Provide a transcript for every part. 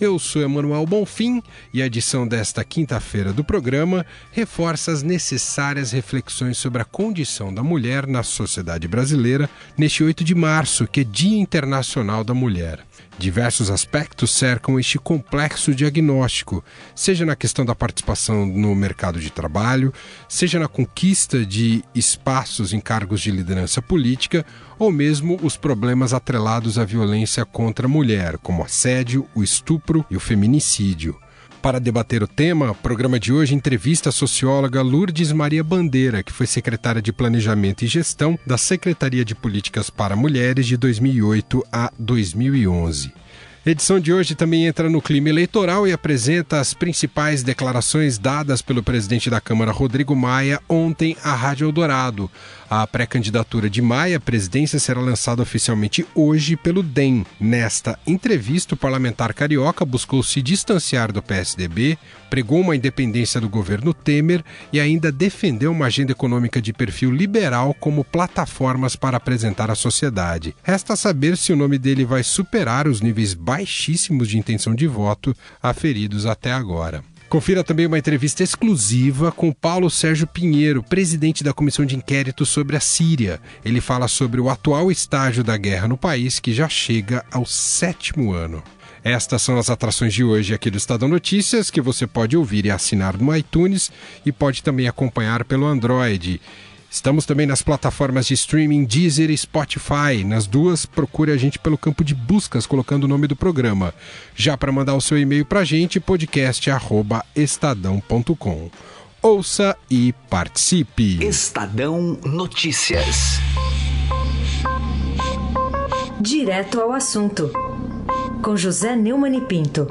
Eu sou Emanuel Bonfim e a edição desta quinta-feira do programa reforça as necessárias reflexões sobre a condição da mulher na sociedade brasileira neste 8 de março, que é Dia Internacional da Mulher. Diversos aspectos cercam este complexo diagnóstico, seja na questão da participação no mercado de trabalho, seja na conquista de espaços em cargos de liderança política, ou mesmo os problemas atrelados à violência contra a mulher, como assédio, o estupro e o feminicídio. Para debater o tema, o programa de hoje entrevista a socióloga Lourdes Maria Bandeira, que foi secretária de Planejamento e Gestão da Secretaria de Políticas para Mulheres de 2008 a 2011. A edição de hoje também entra no clima eleitoral e apresenta as principais declarações dadas pelo presidente da Câmara, Rodrigo Maia, ontem à Rádio Eldorado. A pré-candidatura de Maia à presidência será lançada oficialmente hoje pelo DEM. Nesta entrevista, o parlamentar carioca buscou se distanciar do PSDB, pregou uma independência do governo Temer e ainda defendeu uma agenda econômica de perfil liberal como plataformas para apresentar à sociedade. Resta saber se o nome dele vai superar os níveis baixíssimos de intenção de voto aferidos até agora. Confira também uma entrevista exclusiva com Paulo Sérgio Pinheiro, presidente da Comissão de Inquérito sobre a Síria. Ele fala sobre o atual estágio da guerra no país, que já chega ao sétimo ano. Estas são as atrações de hoje aqui do Estadão Notícias, que você pode ouvir e assinar no iTunes e pode também acompanhar pelo Android. Estamos também nas plataformas de streaming Deezer e Spotify. Nas duas, procure a gente pelo campo de buscas colocando o nome do programa. Já para mandar o seu e-mail para a gente, podcast@estadão.com. Ouça e participe. Estadão Notícias. Direto ao assunto. Com José Neumann e Pinto.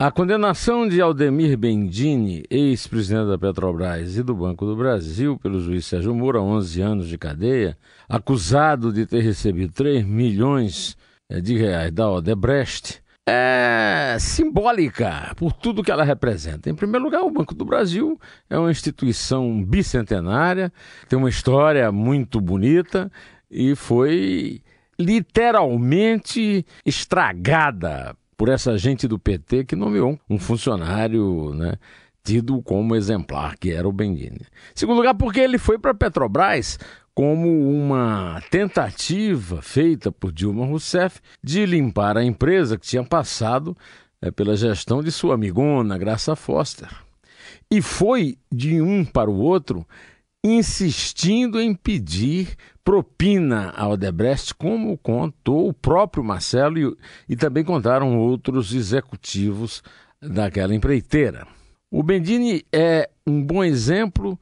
A condenação de Aldemir Bendini, ex-presidente da Petrobras e do Banco do Brasil, pelo juiz Sérgio Moro a 11 anos de cadeia, acusado de ter recebido 3 milhões eh, de reais da Odebrecht, é simbólica por tudo que ela representa. Em primeiro lugar, o Banco do Brasil é uma instituição bicentenária, tem uma história muito bonita e foi literalmente estragada por essa gente do PT que nomeou um funcionário, né? Tido como exemplar, que era o Bendini. Segundo lugar, porque ele foi para a Petrobras como uma tentativa feita por Dilma Rousseff de limpar a empresa que tinha passado é, pela gestão de sua amigona, Graça Foster. E foi de um para o outro insistindo em pedir propina à Odebrecht, como contou o próprio Marcelo e, e também contaram outros executivos daquela empreiteira. O Bendini é um bom exemplo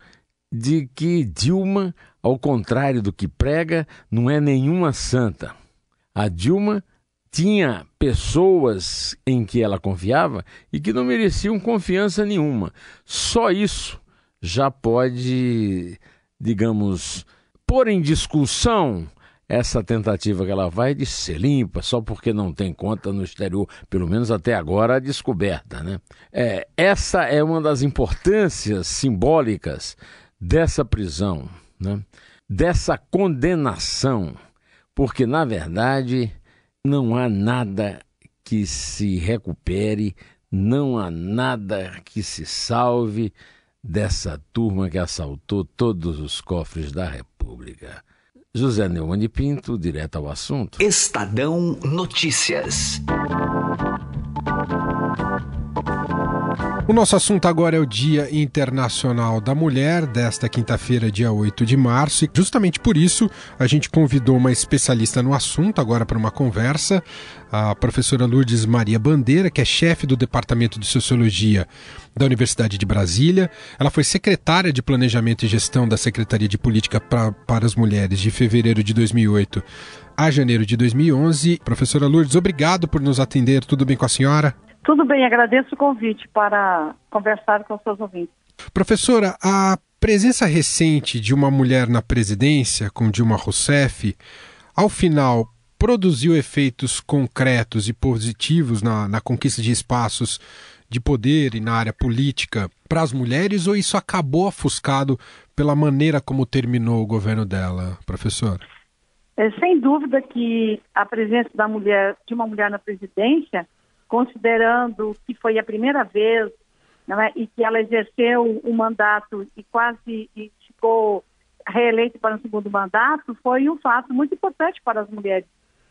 de que Dilma, ao contrário do que prega, não é nenhuma santa. A Dilma tinha pessoas em que ela confiava e que não mereciam confiança nenhuma. Só isso já pode, digamos, pôr em discussão essa tentativa que ela vai de ser limpa só porque não tem conta no exterior, pelo menos até agora a descoberta, né? É, essa é uma das importâncias simbólicas dessa prisão, né? Dessa condenação, porque na verdade não há nada que se recupere, não há nada que se salve dessa turma que assaltou todos os cofres da República. José Neumann Pinto, direto ao assunto. Estadão Notícias. O nosso assunto agora é o Dia Internacional da Mulher, desta quinta-feira, dia 8 de março, e justamente por isso a gente convidou uma especialista no assunto agora para uma conversa, a professora Lourdes Maria Bandeira, que é chefe do Departamento de Sociologia da Universidade de Brasília. Ela foi secretária de Planejamento e Gestão da Secretaria de Política pra, para as Mulheres de fevereiro de 2008 a janeiro de 2011. Professora Lourdes, obrigado por nos atender. Tudo bem com a senhora? Tudo bem, agradeço o convite para conversar com os seus ouvintes. Professora, a presença recente de uma mulher na presidência, com Dilma Rousseff, ao final produziu efeitos concretos e positivos na, na conquista de espaços de poder e na área política para as mulheres ou isso acabou ofuscado pela maneira como terminou o governo dela, professor? É, sem dúvida que a presença da mulher, de uma mulher na presidência, considerando que foi a primeira vez é? e que ela exerceu o um mandato e quase e ficou reeleita para o segundo mandato, foi um fato muito importante para as mulheres,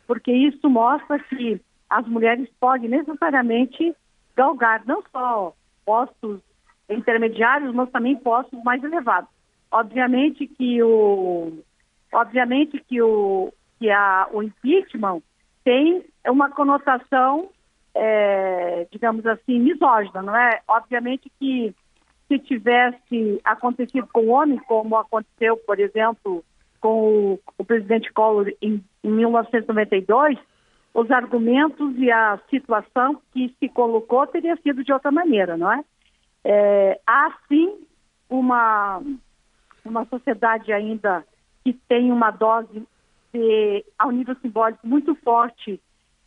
porque isso mostra que as mulheres podem necessariamente galgar não só postos intermediários, mas também postos mais elevados. Obviamente que o, obviamente que o, que a, o impeachment tem uma conotação é, digamos assim, misógina, não é? Obviamente que se tivesse acontecido com o homem, como aconteceu, por exemplo, com o, o presidente Collor em, em 1992, os argumentos e a situação que se colocou teria sido de outra maneira, não é? é há sim uma, uma sociedade ainda que tem uma dose de, ao nível simbólico muito forte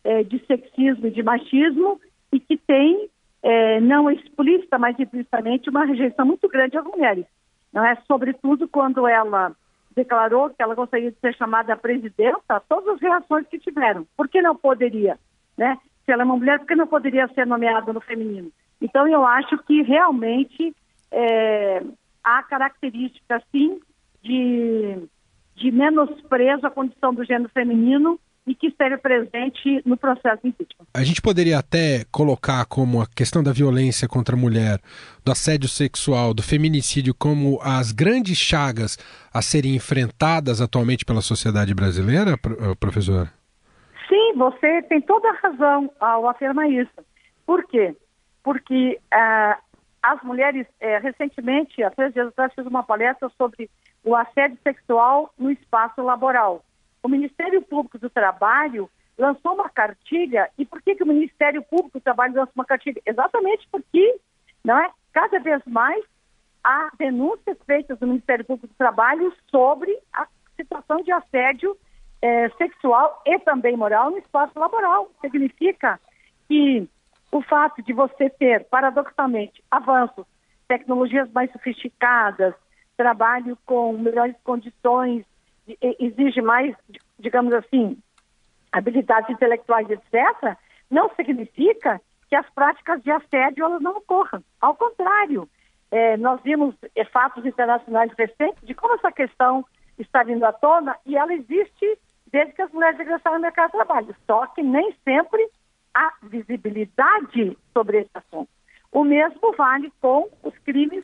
é, de sexismo e de machismo e que tem, é, não explícita, mas implicitamente, uma rejeição muito grande às mulheres. Não é? Sobretudo quando ela declarou que ela gostaria de ser chamada presidenta, todas as reações que tiveram. Por que não poderia? Né? Se ela é uma mulher, por que não poderia ser nomeada no feminino? Então, eu acho que realmente é, há características, sim, de, de menosprezo à condição do gênero feminino e que esteve presente no processo de impeachment. A gente poderia até colocar como a questão da violência contra a mulher, do assédio sexual, do feminicídio como as grandes chagas a serem enfrentadas atualmente pela sociedade brasileira, eh, professor? Sim, você tem toda a razão ao afirmar isso. Por quê? Porque uh, as mulheres, uh, recentemente, há três dias atrás, fiz uma palestra sobre o assédio sexual no espaço laboral o Ministério Público do Trabalho lançou uma cartilha. E por que, que o Ministério Público do Trabalho lançou uma cartilha? Exatamente porque, não é? Cada vez mais há denúncias feitas do Ministério Público do Trabalho sobre a situação de assédio é, sexual e também moral no espaço laboral. Significa que o fato de você ter, paradoxalmente, avanços, tecnologias mais sofisticadas, trabalho com melhores condições exige mais, digamos assim, habilidades intelectuais, etc., não significa que as práticas de assédio elas não ocorram. Ao contrário, é, nós vimos é, fatos internacionais recentes de como essa questão está vindo à tona e ela existe desde que as mulheres regressaram ao mercado de trabalho. Só que nem sempre há visibilidade sobre esse assunto. O mesmo vale com os crimes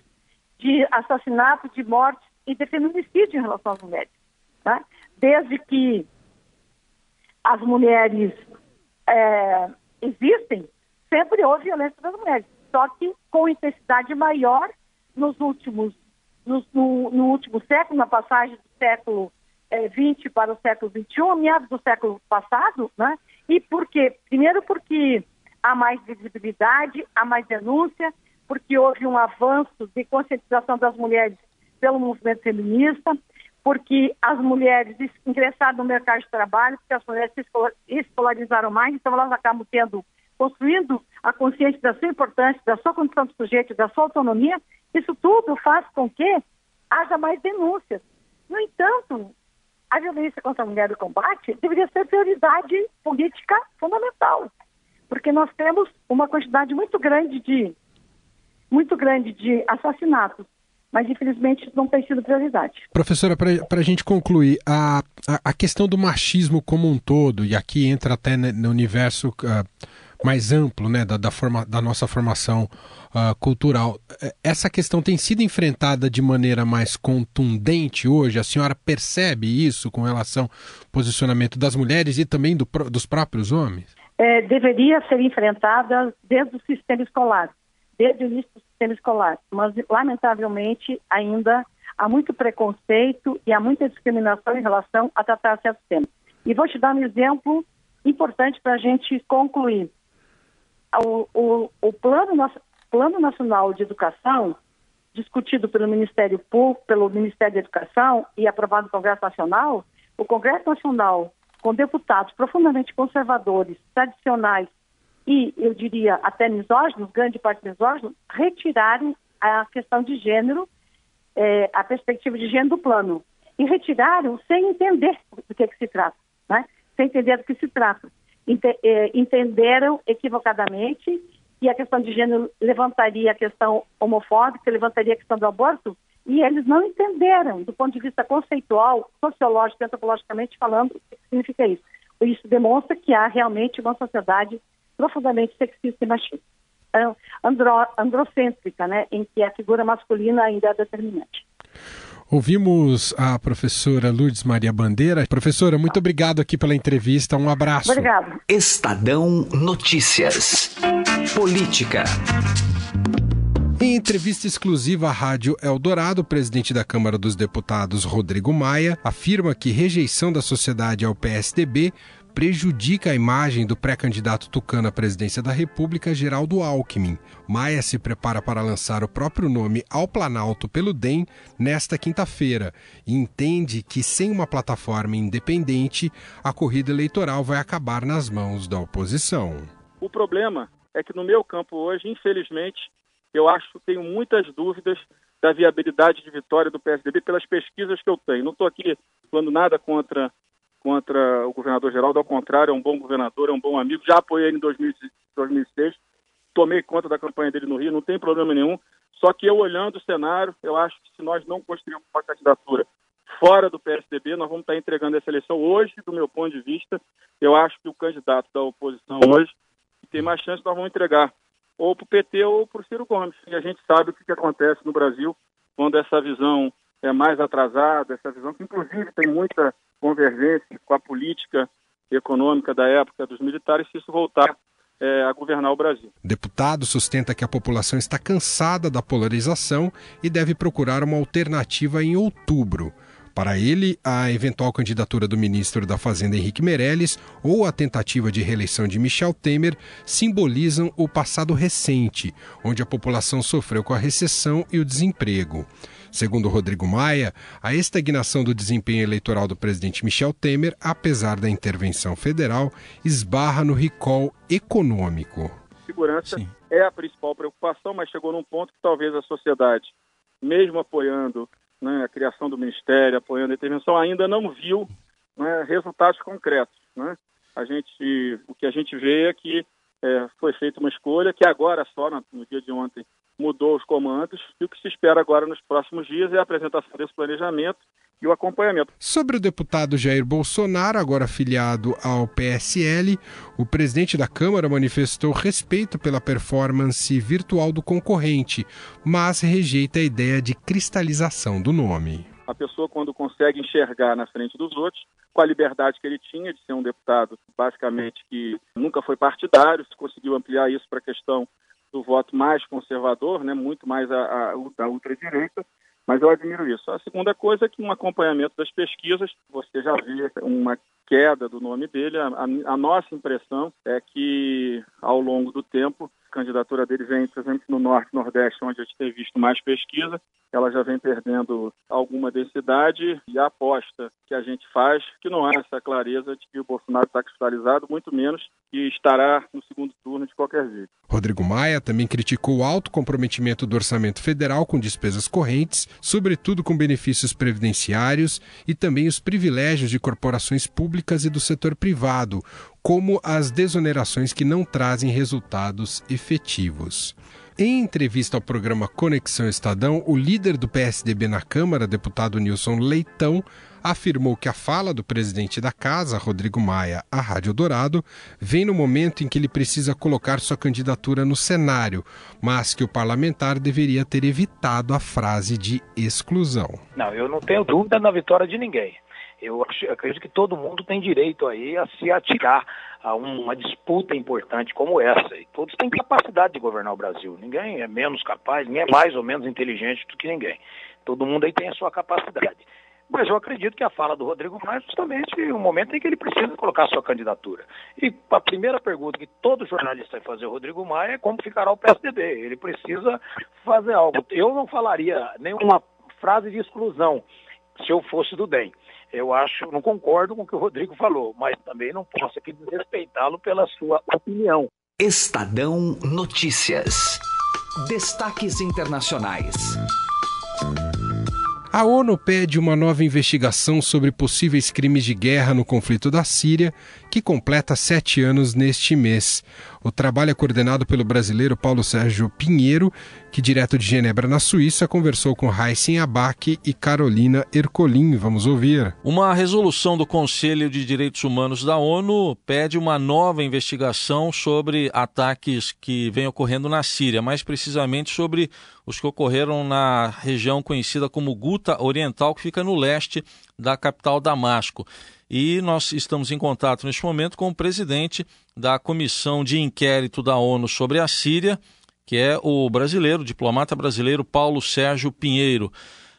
de assassinato, de morte e de feminicídio em relação às mulheres. Né? Desde que as mulheres é, existem, sempre houve violência das mulheres, só que com intensidade maior nos últimos, no, no, último século, na passagem do século XX é, para o século XXI, meados do século passado, né? E por quê? Primeiro porque há mais visibilidade, há mais denúncia, porque houve um avanço de conscientização das mulheres pelo movimento feminista, porque as mulheres ingressaram no mercado de trabalho, porque as mulheres se escolarizaram mais, então elas acabam tendo, construindo a consciência da sua importância, da sua condição de sujeito, da sua autonomia. Isso tudo faz com que haja mais denúncias. No entanto, a violência contra a mulher e o combate deveria ser prioridade política fundamental, porque nós temos uma quantidade muito grande de muito grande de assassinatos mas infelizmente não tem sido prioridade. Professora, para a gente concluir, a, a, a, questão do machismo como um todo, e aqui entra até no universo uh, mais amplo né, da, da, forma, da nossa formação uh, cultural. É, essa questão tem sido enfrentada de maneira mais contundente hoje? A senhora percebe isso com relação ao posicionamento das mulheres e também do, dos próprios homens? É, deveria ser enfrentada desde o sistema escolar, desde o início do sistema escolar, mas lamentavelmente ainda há muito preconceito e há muita discriminação em relação a tratar certos temas. E vou te dar um exemplo importante para a gente concluir. O, o, o plano, plano Nacional de Educação, discutido pelo Ministério Público, pelo Ministério da Educação e aprovado no Congresso Nacional, o Congresso Nacional, com deputados profundamente conservadores, tradicionais e, eu diria, até misóginos, grande parte misóginos, retiraram a questão de gênero, é, a perspectiva de gênero do plano. E retiraram sem entender do que, que se trata né? sem entender do que se trata. Ente, eh, entenderam equivocadamente que a questão de gênero levantaria a questão homofóbica, levantaria a questão do aborto, e eles não entenderam, do ponto de vista conceitual, sociológico, antropologicamente falando, o que significa isso. Isso demonstra que há realmente uma sociedade profundamente sexista e machista. Andro, androcêntrica, né, em que a figura masculina ainda é determinante. Ouvimos a professora Lourdes Maria Bandeira. Professora, muito obrigado aqui pela entrevista. Um abraço. Obrigado. Estadão Notícias. Política. Em entrevista exclusiva à Rádio Eldorado, o presidente da Câmara dos Deputados, Rodrigo Maia, afirma que rejeição da sociedade ao PSDB prejudica a imagem do pré-candidato tucano à presidência da República, Geraldo Alckmin. Maia se prepara para lançar o próprio nome ao Planalto pelo DEM nesta quinta-feira e entende que, sem uma plataforma independente, a corrida eleitoral vai acabar nas mãos da oposição. O problema é que no meu campo hoje, infelizmente, eu acho que tenho muitas dúvidas da viabilidade de vitória do PSDB pelas pesquisas que eu tenho. Não estou aqui falando nada contra contra o governador Geraldo, ao contrário, é um bom governador, é um bom amigo, já apoiei ele em 2006, tomei conta da campanha dele no Rio, não tem problema nenhum, só que eu olhando o cenário, eu acho que se nós não construirmos uma candidatura fora do PSDB, nós vamos estar entregando essa eleição hoje, do meu ponto de vista, eu acho que o candidato da oposição hoje tem mais chance, nós vamos entregar ou para o PT ou para o Ciro Gomes. E a gente sabe o que, que acontece no Brasil quando essa visão é mais atrasada, essa visão que inclusive tem muita convergência com a política econômica da época dos militares se isso voltar é, a governar o Brasil. Deputado sustenta que a população está cansada da polarização e deve procurar uma alternativa em outubro. Para ele, a eventual candidatura do ministro da Fazenda Henrique Meirelles ou a tentativa de reeleição de Michel Temer simbolizam o passado recente, onde a população sofreu com a recessão e o desemprego. Segundo Rodrigo Maia, a estagnação do desempenho eleitoral do presidente Michel Temer, apesar da intervenção federal, esbarra no recall econômico. Segurança Sim. é a principal preocupação, mas chegou num ponto que talvez a sociedade, mesmo apoiando né, a criação do ministério, apoiando a intervenção, ainda não viu né, resultados concretos. Né? A gente, o que a gente vê é que é, foi feita uma escolha que agora só, no, no dia de ontem, mudou os comandos e o que se espera agora nos próximos dias é a apresentação desse planejamento e o acompanhamento. Sobre o deputado Jair Bolsonaro, agora afiliado ao PSL, o presidente da Câmara manifestou respeito pela performance virtual do concorrente, mas rejeita a ideia de cristalização do nome. A pessoa, quando consegue enxergar na frente dos outros, com a liberdade que ele tinha de ser um deputado, basicamente, que nunca foi partidário, se conseguiu ampliar isso para a questão do voto mais conservador, né, muito mais a, a, a ultradireita, mas eu admiro isso. A segunda coisa é que, no acompanhamento das pesquisas, você já vê uma queda do nome dele. A, a nossa impressão é que, ao longo do tempo, candidatura dele vem, por exemplo, no Norte e Nordeste, onde a gente tem visto mais pesquisa, ela já vem perdendo alguma densidade e a aposta que a gente faz, que não há essa clareza de que o Bolsonaro está cristalizado, muito menos que estará no segundo turno de qualquer jeito. Rodrigo Maia também criticou o alto comprometimento do orçamento federal com despesas correntes, sobretudo com benefícios previdenciários e também os privilégios de corporações públicas e do setor privado, como as desonerações que não trazem resultados efetivos. Em entrevista ao programa Conexão Estadão, o líder do PSDB na Câmara, deputado Nilson Leitão, afirmou que a fala do presidente da casa, Rodrigo Maia, à Rádio Dourado, vem no momento em que ele precisa colocar sua candidatura no cenário, mas que o parlamentar deveria ter evitado a frase de exclusão. Não, eu não tenho dúvida na vitória de ninguém. Eu acredito que todo mundo tem direito aí a se atirar a uma disputa importante como essa. E todos têm capacidade de governar o Brasil. Ninguém é menos capaz, ninguém é mais ou menos inteligente do que ninguém. Todo mundo aí tem a sua capacidade. Mas eu acredito que a fala do Rodrigo Maia é justamente o momento em que ele precisa colocar sua candidatura. E a primeira pergunta que todo jornalista vai fazer ao Rodrigo Maia é como ficará o PSDB. Ele precisa fazer algo. Eu não falaria nenhuma frase de exclusão se eu fosse do DEM. Eu acho, não concordo com o que o Rodrigo falou, mas também não posso aqui desrespeitá-lo pela sua opinião. Estadão Notícias. Destaques internacionais. A ONU pede uma nova investigação sobre possíveis crimes de guerra no conflito da Síria, que completa sete anos neste mês. O trabalho é coordenado pelo brasileiro Paulo Sérgio Pinheiro, que, direto de Genebra, na Suíça, conversou com Raíssen Abac e Carolina Ercolim. Vamos ouvir. Uma resolução do Conselho de Direitos Humanos da ONU pede uma nova investigação sobre ataques que vêm ocorrendo na Síria, mais precisamente sobre os que ocorreram na região conhecida como Guta Oriental, que fica no leste da capital Damasco. E nós estamos em contato neste momento com o presidente da Comissão de Inquérito da ONU sobre a Síria, que é o brasileiro, o diplomata brasileiro Paulo Sérgio Pinheiro.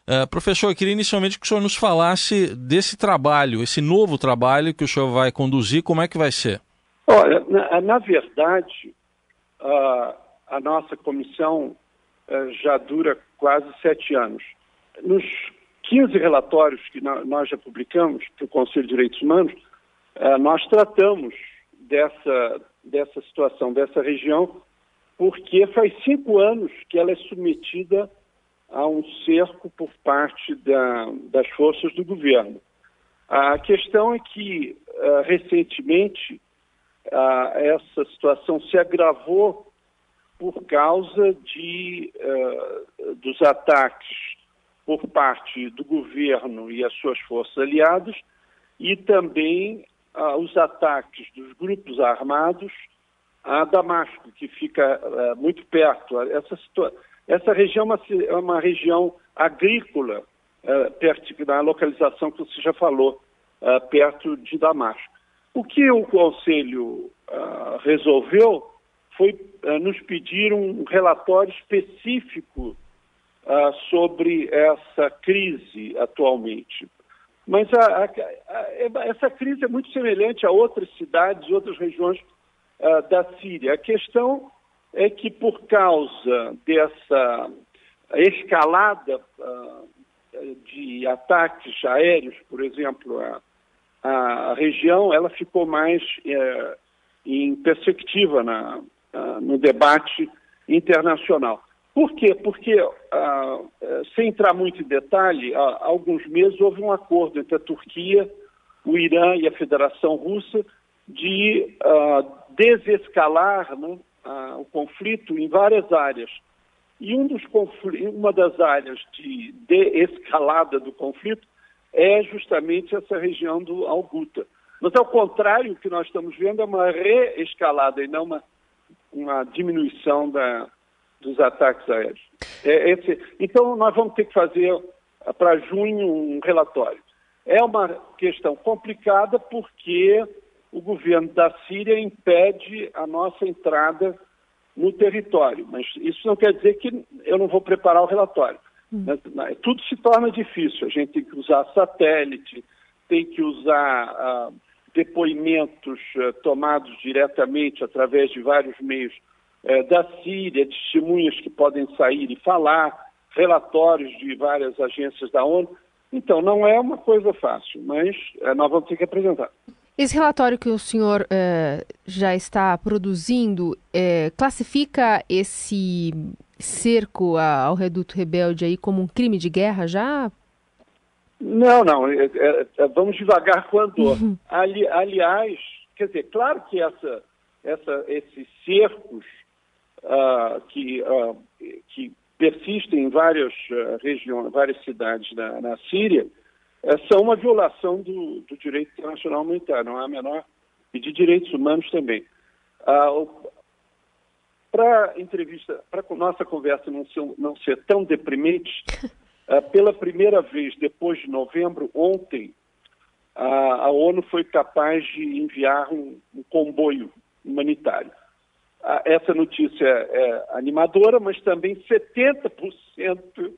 Uh, professor, eu queria inicialmente que o senhor nos falasse desse trabalho, esse novo trabalho que o senhor vai conduzir, como é que vai ser? Olha, na, na verdade, uh, a nossa comissão uh, já dura quase sete anos. Nos 15 relatórios que nós já publicamos para o Conselho de Direitos Humanos, eh, nós tratamos dessa, dessa situação, dessa região, porque faz cinco anos que ela é submetida a um cerco por parte da, das forças do governo. A questão é que, uh, recentemente, essa situação se agravou por causa de, uh, dos ataques por parte do governo e as suas forças aliadas e também ah, os ataques dos grupos armados a Damasco, que fica ah, muito perto. Essa, essa região é uma, é uma região agrícola, ah, perto da localização que você já falou, ah, perto de Damasco. O que o Conselho resolveu foi nos pedir um relatório específico uh, sobre essa crise atualmente. Mas a, a, a, essa crise é muito semelhante a outras cidades, outras regiões uh, da Síria. A questão é que, por causa dessa escalada uh, de ataques aéreos, por exemplo, a, a região ela ficou mais uh, em perspectiva na, no debate internacional. Por quê? Porque, ah, eh, sem entrar muito em detalhe, há alguns meses houve um acordo entre a Turquia, o Irã e a Federação Russa de ah, desescalar né, ah, o conflito em várias áreas. E um uma das áreas de desescalada do conflito é justamente essa região do Alguta. Mas, ao contrário, o que nós estamos vendo é uma reescalada e não uma, uma diminuição da, dos ataques aéreos. É esse, então, nós vamos ter que fazer para junho um relatório. É uma questão complicada porque o governo da Síria impede a nossa entrada no território, mas isso não quer dizer que eu não vou preparar o relatório. Hum. Tudo se torna difícil. A gente tem que usar satélite, tem que usar uh, depoimentos uh, tomados diretamente através de vários meios é, da Síria, testemunhas que podem sair e falar, relatórios de várias agências da ONU. Então, não é uma coisa fácil, mas é, nós vamos ter que apresentar. Esse relatório que o senhor é, já está produzindo é, classifica esse cerco ao reduto rebelde aí como um crime de guerra já? Não, não. É, é, vamos devagar dor. Uhum. Ali, aliás, quer dizer, claro que essa, essa, esses cercos uh, que, uh, que persistem em várias uh, regiões, várias cidades na, na Síria, é, são uma violação do, do, direito internacional humanitário, não há a menor, e de direitos humanos também. Ah, para a entrevista, para nossa conversa não ser, não ser tão deprimente, ah, pela primeira vez depois de novembro, ontem, a, a ONU foi capaz de enviar um, um comboio humanitário. Ah, essa notícia é animadora, mas também 70%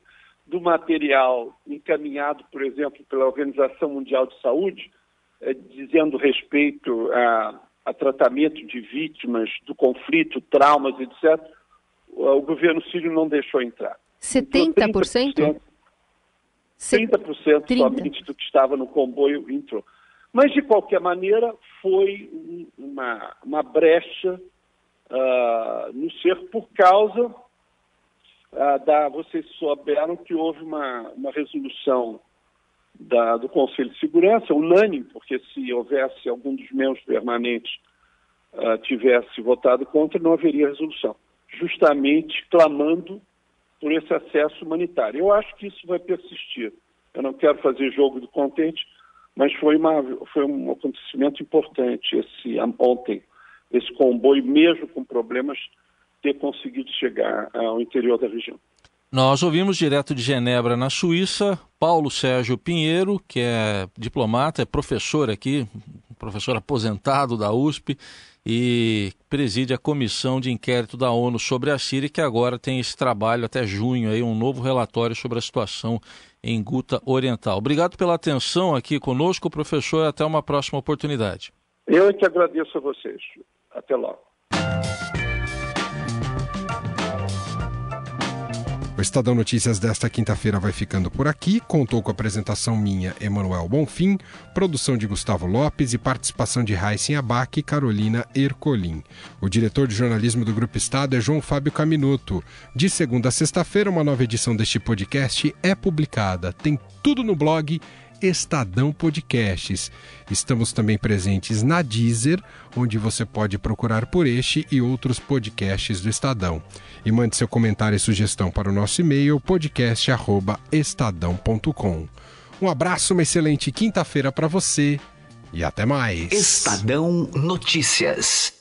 do material encaminhado, por exemplo, pela Organização Mundial de Saúde, é, dizendo respeito a, a, tratamento de vítimas do conflito, traumas, etc., o governo sírio não deixou entrar. 70%? 30%, 30% somente do que estava no comboio entrou. Mas, de qualquer maneira, foi uma, uma brecha uh, no cerco por causa uh, da. Vocês souberam que houve uma, uma resolução da, do Conselho de Segurança, unânime, porque se houvesse algum dos membros permanentes uh, tivesse votado contra, não haveria resolução, justamente clamando por esse acesso humanitário. Eu acho que isso vai persistir. Eu não quero fazer jogo do contente, mas foi, uma, foi um acontecimento importante esse ontem esse comboio, mesmo com problemas, ter conseguido chegar ao interior da região. Nós ouvimos direto de Genebra, na Suíça, Paulo Sérgio Pinheiro, que é diplomata, é professor aqui, professor aposentado da USP e preside a comissão de inquérito da ONU sobre a Síria, que agora tem esse trabalho até junho, aí, um novo relatório sobre a situação em Guta Oriental. Obrigado pela atenção aqui conosco, professor, até uma próxima oportunidade. Eu é que agradeço a vocês. Até logo. O Estadão Notícias desta quinta-feira vai ficando por aqui. Contou com a apresentação minha, Emanuel Bonfim, produção de Gustavo Lopes e participação de Raíssen Abac e Carolina Ercolim. O diretor de jornalismo do Grupo Estado é João Fábio Caminuto. De segunda a sexta-feira, uma nova edição deste podcast é publicada. Tem tudo no blog Estadão Podcasts. Estamos também presentes na Deezer, onde você pode procurar por este e outros podcasts do Estadão. E mande seu comentário e sugestão para o nosso e-mail podcast@estadão.com. Um abraço, uma excelente quinta-feira para você e até mais. Estadão Notícias.